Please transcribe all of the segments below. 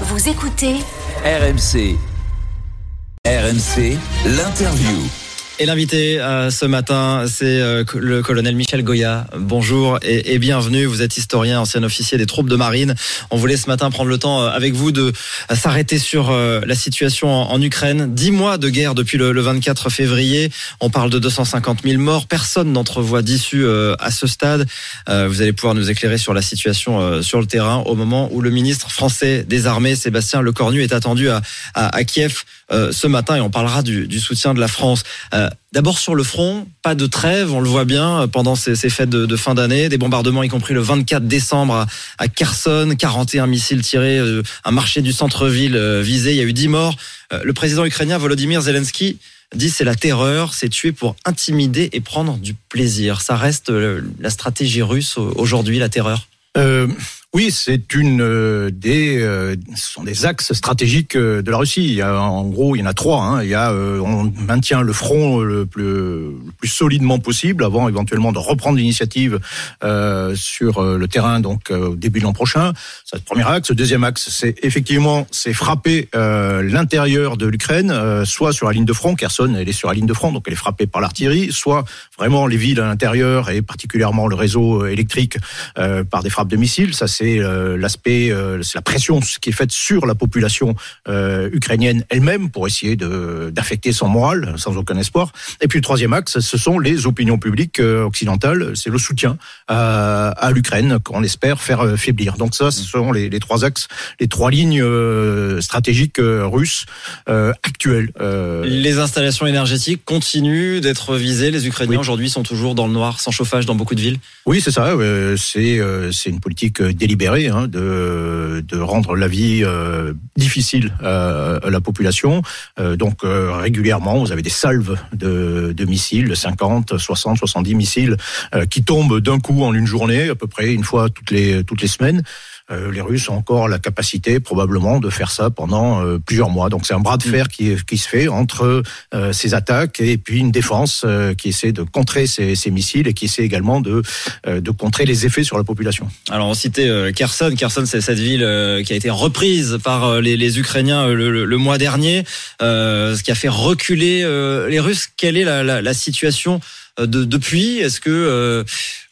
Vous écoutez RMC. RMC, l'interview. Et l'invité euh, ce matin, c'est euh, le colonel Michel Goya. Bonjour et, et, bienvenue. Vous êtes historien, ancien officier des troupes de marine. On voulait ce matin prendre le temps euh, avec vous de s'arrêter sur la situation en, Ukraine. Dix mois de guerre depuis le, le, 24 février. On parle de 250 000 morts. Personne n'entrevoit d'issue à ce stade. Vous allez pouvoir nous éclairer sur la situation sur le terrain au moment où le ministre français des armées, Sébastien Lecornu, est attendu à, à, à Kiev ce matin et on parlera du, du soutien de la France. D'abord sur le front, pas de trêve, on le voit bien pendant ces, fêtes de, fin d'année, des bombardements y compris le 24 décembre à, Kherson, 41 missiles tirés, euh, un marché du centre-ville euh, visé, il y a eu 10 morts. Euh, le président ukrainien Volodymyr Zelensky dit c'est la terreur, c'est tuer pour intimider et prendre du plaisir. Ça reste la stratégie russe aujourd'hui, la terreur euh, oui, c'est une euh, des euh, ce sont des axes stratégiques euh, de la Russie. Il y a, en gros, il y en a trois. Hein. Il y a euh, on maintient le front le plus, le plus solidement possible avant éventuellement de reprendre l'initiative sur le terrain donc au début de l'an prochain. C'est le premier axe. Le deuxième axe, c'est effectivement c'est frapper l'intérieur de l'Ukraine, soit sur la ligne de front. Kherson, elle est sur la ligne de front, donc elle est frappée par l'artillerie, soit vraiment les villes à l'intérieur et particulièrement le réseau électrique par des frappes de missiles. Ça c'est c'est euh, l'aspect, euh, c'est la pression qui est faite sur la population euh, ukrainienne elle-même pour essayer de d'affecter son moral sans aucun espoir. Et puis le troisième axe, ce sont les opinions publiques occidentales, c'est le soutien à, à l'Ukraine qu'on espère faire faiblir. Donc ça, ce sont les, les trois axes, les trois lignes stratégiques russes actuelles. Les installations énergétiques continuent d'être visées. Les Ukrainiens oui. aujourd'hui sont toujours dans le noir, sans chauffage dans beaucoup de villes. Oui, c'est ça. c'est c'est une politique délibérée hein, de, de rendre la vie euh, difficile à, à, la population. Euh, donc euh, régulièrement, vous avez des salves de, missiles, de 50, 60, 70 missiles euh, qui tombent d'un coup en une journée, à peu près une fois toutes toutes les semaines. Euh, les Russes ont encore la capacité probablement de faire ça pendant euh, plusieurs mois. Donc c'est un bras de fer qui, qui se fait entre euh, ces attaques et puis une défense qui essaie de contrer ces, ces, missiles et qui essaie également de, de contrer les effets sur la population. Alors on citait Kherson. Kherson, c'est cette ville qui a été reprise par les, les Ukrainiens le, le, le, mois dernier, ce qui a fait reculer les Russes. Quelle est la, la, la situation de, depuis? Est-ce que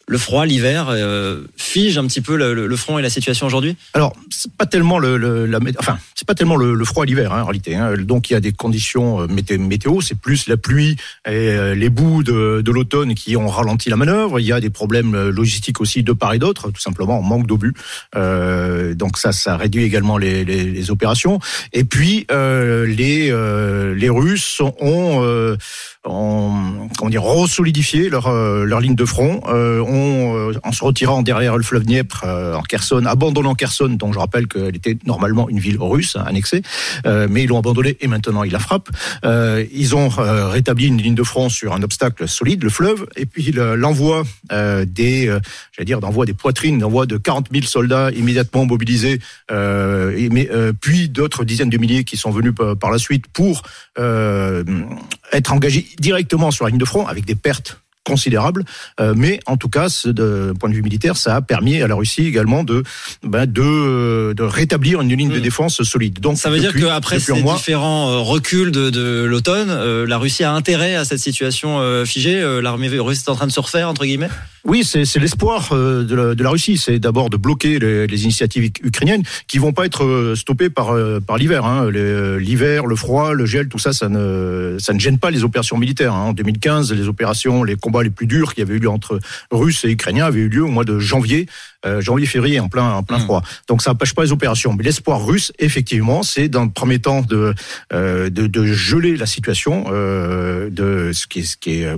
le froid, l'hiver, euh, fige un petit peu le, le, front et la situation aujourd'hui Alors, c'est pas tellement le, le la, enfin, c'est pas tellement le, froid l'hiver hein, en réalité. Hein. Donc, il y a des conditions euh, météo, c'est plus la pluie et euh, les boues de, de l'automne qui ont ralenti la manœuvre. Il y a des problèmes logistiques aussi de part et d'autre, tout simplement, on manque d'obus. Euh, donc ça, ça réduit également les, les, les opérations. Et puis, euh, les les Russes ont ont comment dire resolidifié leur leur ligne de front. Euh, ont, en se retirant derrière le fleuve Dniepr euh, en Kherson, abandonnant Kherson, dont je rappelle qu'elle était normalement une ville russe hein, annexée, euh, mais ils l'ont abandonnée et maintenant ils la frappent. Euh, ils ont rétabli une ligne de front sur un obstacle solide, le fleuve, et puis l'envoi des, j'allais dire, d'envoi des poitrines, d'envoi de 40 000 soldats immédiatement mobilisés, et, mais, puis d'autres dizaines de milliers qui sont venus par la suite pour être engagés directement sur la ligne de front avec des pertes considérable, euh, mais en tout cas, de point de vue militaire, ça a permis à la Russie également de ben, de, de rétablir une ligne de défense solide. Donc ça veut depuis, dire qu'après ces mois, différents euh, reculs de, de l'automne, euh, la Russie a intérêt à cette situation euh, figée. L'armée russe est en train de se refaire entre guillemets? Oui, c'est l'espoir de la, de la Russie, c'est d'abord de bloquer les, les, initiatives ukrainiennes qui vont pas être stoppées par par l'hiver. Hein. L'hiver, le froid, le gel, tout ça, ça ne ça ne gêne pas les opérations militaires. Hein. En 2015, les opérations, les combats les plus durs qui avaient eu lieu entre Russes et Ukrainiens avaient eu lieu au mois de janvier, euh, janvier-février, en plein, en plein mmh. froid. Donc ça n'empêche pas les opérations. Mais l'espoir russe, effectivement, c'est dans le premier temps de, euh, de, de, geler la situation, euh, de ce qui est, ce qui est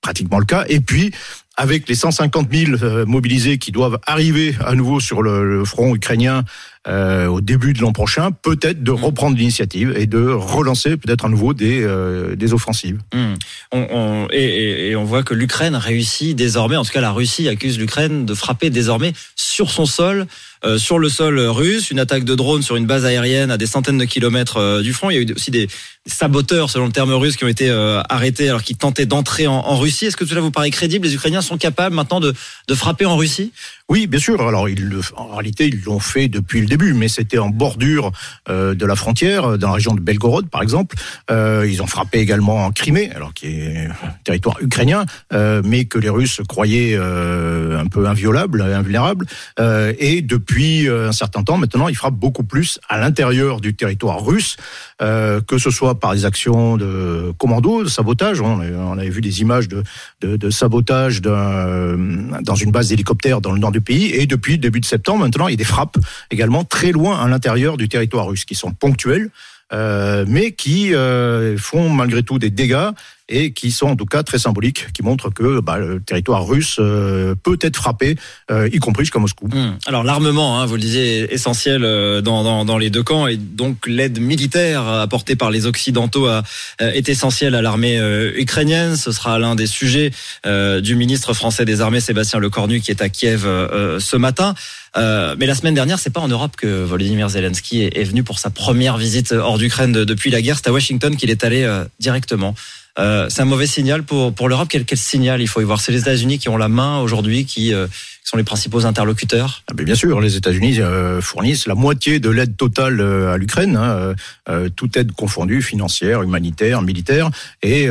pratiquement le cas. Et puis, avec les 150 000 mobilisés qui doivent arriver à nouveau sur le, le front ukrainien euh, au début de l'an prochain, peut-être de reprendre l'initiative et de relancer peut-être à nouveau des, euh, des offensives. Mmh. On, on, et, et, on voit que l'Ukraine réussit désormais, en tout cas la Russie accuse l'Ukraine de frapper désormais sur son sol, euh, sur le sol russe, une attaque de drone sur une base aérienne à des centaines de kilomètres euh, du front. Il y a eu aussi des, saboteurs, selon le terme russe, qui ont été euh, arrêtés alors qu'ils tentaient d'entrer en, en, Russie. Est-ce que cela vous paraît crédible? Les Ukrainiens sont capables maintenant de, de frapper en Russie? Oui, bien sûr. Alors, ils, en réalité, ils l'ont fait depuis le début, mais c'était en bordure euh, de la frontière, dans la région de Belgorod, par exemple. Euh, ils ont frappé également en Crimée, alors qui est un territoire ukrainien, euh, mais que les Russes croyaient euh, un peu inviolable, invulnérable. Euh, et depuis euh, un certain temps, maintenant, ils frappent beaucoup plus à l'intérieur du territoire russe, euh, que ce soit par des actions de commando, de sabotage. On, avait- vu des images de, de, de sabotage dans une base d'hélicoptères dans le nord du pays. Et depuis le début de septembre, maintenant, il y a des frappes également très loin à l'intérieur du territoire russe, qui sont ponctuelles, euh, mais qui euh, font malgré tout des dégâts et qui sont en tout cas très symboliques, qui montrent que bah, le territoire russe euh, peut être frappé, euh, y compris jusqu'à Moscou. Hum. Alors l'armement, hein, vous le disiez, est essentiel euh, dans, dans, dans les deux camps et donc l'aide militaire apportée par les Occidentaux euh, est essentielle à l'armée ukrainienne. Ce sera l'un des sujets du ministre français des armées Sébastien Lecornu qui est à Kiev ce matin. Euh, mais la semaine dernière, c'est pas en Europe que Volodymyr Zelensky est, venu pour sa première visite hors d'Ukraine de- depuis la guerre. C'est à Washington qu'il est allé euh, directement. Euh, c'est un mauvais signal pour, pour l'Europe. Quel, quel signal? Il faut y voir C'est les États-Unis qui ont la main aujourd'hui, qui, euh, sont les principaux interlocuteurs? Ah bien sûr, les États-Unis euh, fournissent la moitié de l'aide totale euh, à l'Ukraine, hein, euh, toute aide confondue, financière, humanitaire, militaire, et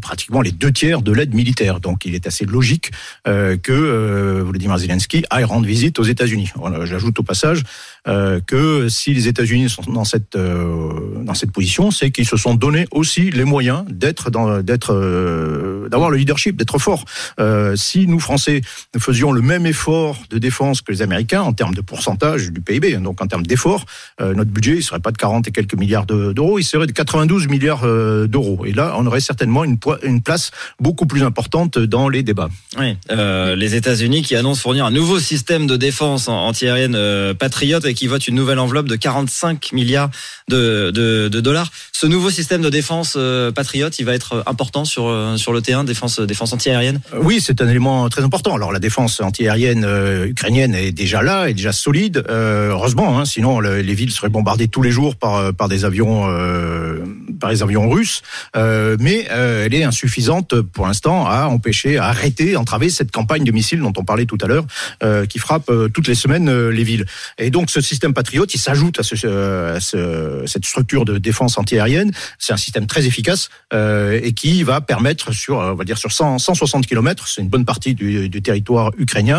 pratiquement les deux tiers de l'aide militaire. Donc il est assez logique que Volodymyr Zelensky aille rendre visite aux États-Unis. J'ajoute au passage que si les États-Unis sont dans cette position, c'est qu'ils se sont donné aussi les moyens d'avoir le leadership, d'être fort. Si nous Français faisions le même effort de défense que les Américains en termes de pourcentage du PIB, donc en termes d'effort, euh, notre budget il serait pas de 40 et quelques milliards de- d'euros, il serait de 92 milliards euh, d'euros. Et là, on aurait certainement une, place beaucoup plus importante dans les débats. Oui, euh, les États-Unis qui annoncent fournir un nouveau système de défense en- antiaérienne patriote et qui votent une nouvelle enveloppe de 45 milliards de, de, de dollars. Ce nouveau système de défense patriote, il va être important sur sur le terrain défense défense antiaérienne? Oui, c'est un élément très important. Alors la défense antiaérienne euh, ukrainienne est déjà là, est déjà solide. Euh, heureusement, hein, sinon le- les villes seraient bombardées tous les jours par des avions euh, par les avions russes. Mais elle est insuffisante pour l'instant à empêcher, à arrêter, entraver cette campagne de missiles dont on parlait tout à l'heure, qui frappe toutes les semaines les villes. Et donc ce système patriote, il s'ajoute à, ce, à ce- cette structure de défense antiaérienne. C'est un système très efficace et qui va permettre sur, on va dire sur 100, 160 km, c'est une bonne partie du territoire ukrainien,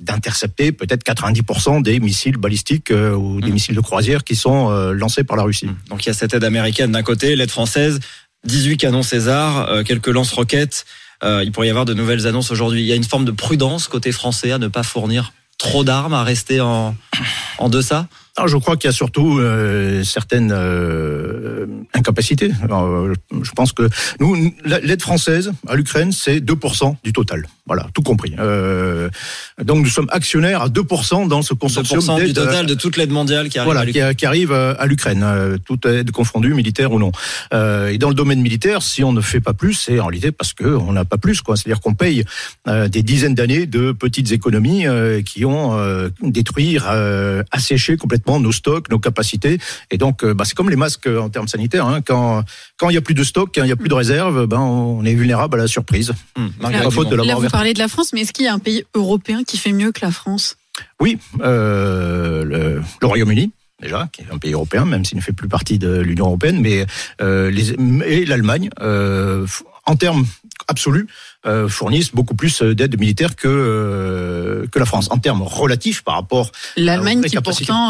d'intercepter peut-être 90% des missiles balistiques euh, ou des Mhm. missiles de croisière qui sont euh, lancés par la Russie. Donc il y a cette aide américaine d'un côté, l'aide française, 18 canons César, euh, quelques lance-roquettes. Il pourrait y avoir de nouvelles annonces aujourd'hui. Il y a une forme de prudence côté français à ne pas fournir trop d'armes, à rester en en deçà? Alors, je crois qu'il y a surtout euh, certaines euh, incapacités. Euh, je pense que nous, la- l'aide française à l'Ukraine, c'est 2% du total. Voilà, tout compris. Euh, donc nous sommes actionnaires à 2% dans ce consortium 2% du total de toute l'aide mondiale qui arrive voilà, à qui, arrive euh, à l'Ukraine, euh, toute aide confondue, militaire ou non. Euh, et dans le domaine militaire, si on ne fait pas plus, c'est en réalité parce que on n'a pas plus, quoi. C'est-à-dire qu'on paye euh, des dizaines d'années de petites économies euh, qui ont euh, détruit, euh, asséché complètement nos stocks, nos capacités. Et donc, euh, bah, c'est comme les masques euh, en termes sanitaires. Hein. Quand quand il y a plus de stock, quand il y a plus de réserve, ben on est vulnérable à la surprise. Hum, pas faute de Là, vous parlez de la France, mais est-ce qu'il y a un pays européen qui fait mieux que la France? Oui, euh, le, le Royaume-Uni. Déjà, qui est un pays européen, même s'il ne fait plus partie de l'Union européenne, mais euh, les, et l'Allemagne, euh, en termes absolus, euh, fournissent beaucoup plus d'aide militaire que euh, que la France. En termes relatifs par rapport, L'Allemagne vraies qui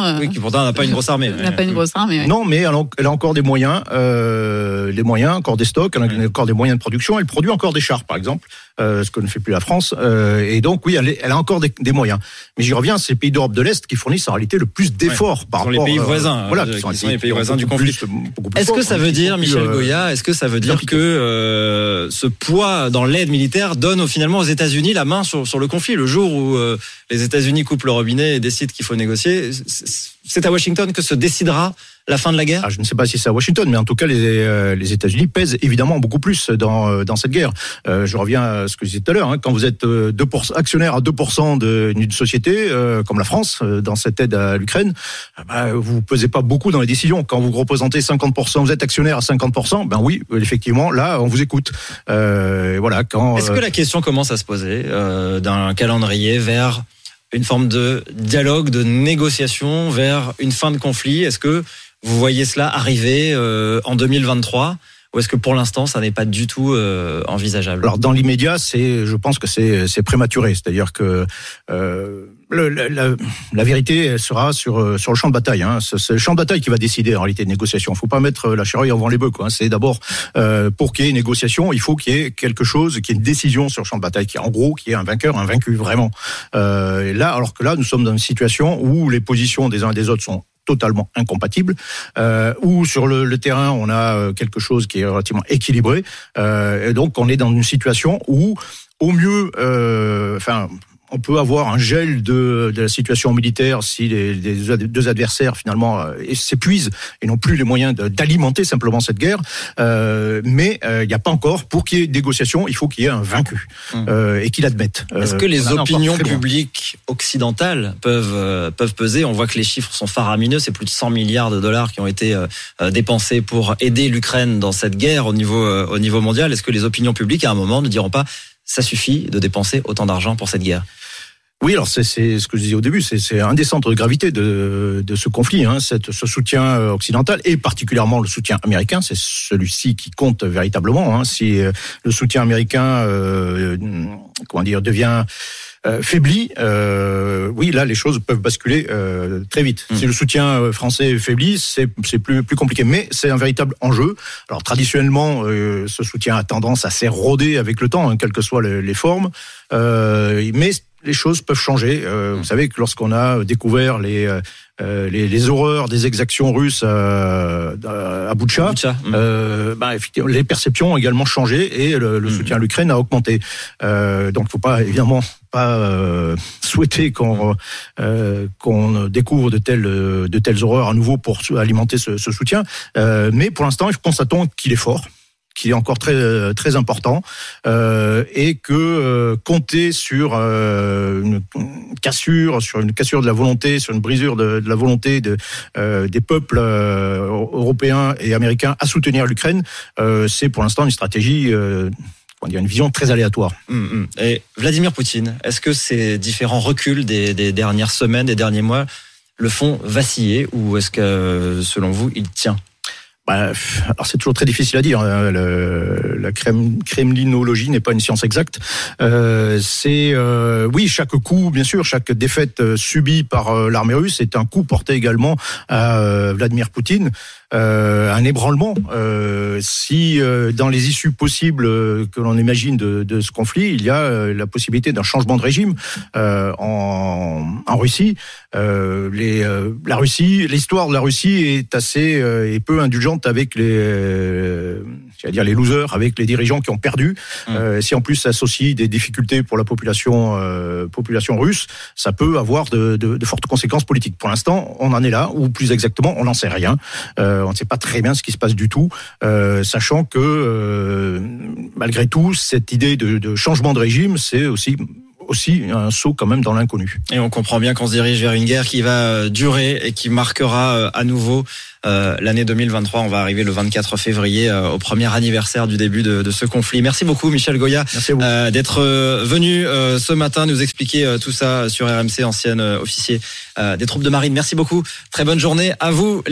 euh, Oui, qui pourtant n'a pas une grosse armée. n'a pas une grosse mais ouais. non, mais elle a, elle a encore des moyens, euh, les moyens, encore des stocks, elle a encore des moyens de production. Elle produit encore des chars, par exemple, euh, ce que ne fait plus la France. Euh, et donc, oui, elle, est- elle a encore des, des moyens. Mais j'y reviens, c'est les pays d'Europe de l'Est qui fournissent en réalité le plus d'efforts par Ce sont les rapport pays euh, voisins, Voilà, euh, qui sont, qui sont les pays voisins du conflit. Est-ce que ça veut dire, Michel euh, Goya, est-ce que ça veut dire que euh, ce poids dans l'aide militaire donne finalement aux États-Unis la main sur, sur le conflit. Le jour où euh, les États-Unis coupent le robinet et décident qu'il faut négocier, c'est- à Washington que se décidera la fin de la guerre Ah, je ne sais pas si c'est à Washington, mais en tout cas, les, euh, les États-Unis pèsent évidemment beaucoup plus dans, euh, dans cette guerre. Euh, je reviens à ce que je disais tout à l'heure. Hein, quand vous êtes euh, 2%, actionnaire à 2% de- d'une société comme la France, dans cette aide à l'Ukraine, bah, vous pesez pas beaucoup dans les décisions. Quand vous représentez 50%, vous êtes actionnaire à 50%, ben oui, effectivement, là, on vous écoute. Euh, voilà, quand Est-ce que la question commence à se poser euh, d'un calendrier vers une forme de dialogue, de négociation vers une fin de conflit. Est-ce que vous voyez cela arriver euh, en 2023 ou est-ce que pour l'instant, ça n'est pas du tout euh, envisageable? Alors dans l'immédiat, c'est, je pense que c'est, prématuré. C'est-à-dire que euh, le, la, la, vérité sera sur euh, sur le champ de bataille. Hein. C'est, le champ de bataille qui va décider en réalité de négociation. Il faut pas mettre la charrue avant les bœufs. Quoi. C'est d'abord euh, pour qu'il y ait une négociation, il faut qu'il y ait quelque chose, qu'il y ait une décision sur le champ de bataille, qui en gros, qui est un vainqueur, un vaincu vraiment. Euh, là, alors que là, nous sommes dans une situation où les positions des uns et des autres sont totalement incompatibles, euh, ou sur le, le, terrain on a euh, quelque chose qui est relativement équilibré, euh, et donc on est dans une situation où au mieux, euh, enfin on peut avoir un gel de, de la situation militaire si les, les deux adversaires finalement euh, s'épuisent et n'ont plus les moyens d'alimenter simplement cette guerre. Euh, mais euh, il n'y a pas encore, pour qu'il y ait négociation, il faut qu'il y ait un vaincu mmh. Euh, et qu'il admette. Est-ce que les opinions publiques occidentales peuvent euh, peuvent peser? On voit que les chiffres sont faramineux. C'est plus de 100 milliards de dollars qui ont été dépensés pour aider l'Ukraine dans cette guerre au niveau au niveau mondial. Est-ce que les opinions publiques à un moment ne diront pas ça suffit de dépenser autant d'argent pour cette guerre oui, alors c'est ce que je disais au début, c'est un des centres de gravité de, de ce conflit, hein, cette, ce soutien occidental et particulièrement le soutien américain, c'est celui-ci qui compte véritablement. Hein, si le soutien américain, euh, comment dire, devient euh, faiblit, euh, oui, là, les choses peuvent basculer euh, très vite. Mmh. Si le soutien français faiblit, c'est plus, plus compliqué. Mais c'est un véritable enjeu. Alors, traditionnellement, euh, ce soutien a tendance à s'éroder avec le temps, hein, quelles que soient les, les formes. mais les choses peuvent changer. Euh, vous savez que lorsqu'on a découvert les, euh, les, les horreurs des exactions russes à, à Boucha, euh, bah, effectivement, les perceptions ont également changé et le, le soutien à l'Ukraine a augmenté. Euh, donc, faut pas évidemment pas euh, souhaiter qu'on euh, qu'on découvre de telles de telles horreurs à nouveau pour alimenter ce, ce soutien. Euh, mais pour l'instant, je constatons qu'il est fort qui est encore très très important euh, et que euh, compter sur euh, une cassure, sur une cassure de la volonté, sur une brisure de, la volonté de, des peuples européens et américains à soutenir l'Ukraine, c'est pour l'instant une stratégie. une vision très aléatoire. Mmh, mmh. Et Vladimir Poutine, est-ce que ces différents reculs des, des dernières semaines, des derniers mois, le font vaciller ou est-ce que, selon vous, il tient? Bah, alors c'est toujours très difficile à dire. Hein. Le, la kremlinologie n'est pas une science exacte. Euh, c'est euh, oui, chaque coup, bien sûr, chaque défaite euh, subie par euh, l'armée russe est un coup porté également à euh, Vladimir Poutine. Euh, un ébranlement. Euh, si euh, dans les issues possibles que l'on imagine de, de, ce conflit, il y a la possibilité d'un changement de régime en, en, Russie, les, la Russie, l'histoire de la Russie est assez et peu indulgente avec les c'est-à-dire les losers avec les dirigeants qui ont perdu. Mmh. Euh, si en plus s'associe des difficultés pour la population euh, population russe, ça peut avoir de, de, de, fortes conséquences politiques. Pour l'instant, on en est là, ou plus exactement, on n'en sait rien. Euh, on ne sait pas très bien ce qui se passe du tout, euh, sachant que euh, malgré tout, cette idée de, de changement de régime, c'est aussi aussi un saut quand même dans l'inconnu. Et on comprend bien qu'on se dirige vers une guerre qui va durer et qui marquera à nouveau euh, l'année 2023. On va arriver le 24 février euh, au premier anniversaire du début de, de, ce conflit. Merci beaucoup Michel Goya euh, d'être venu ce matin nous expliquer tout ça sur RMC, ancienne officier des troupes de marine. Merci beaucoup. Très bonne journée à vous.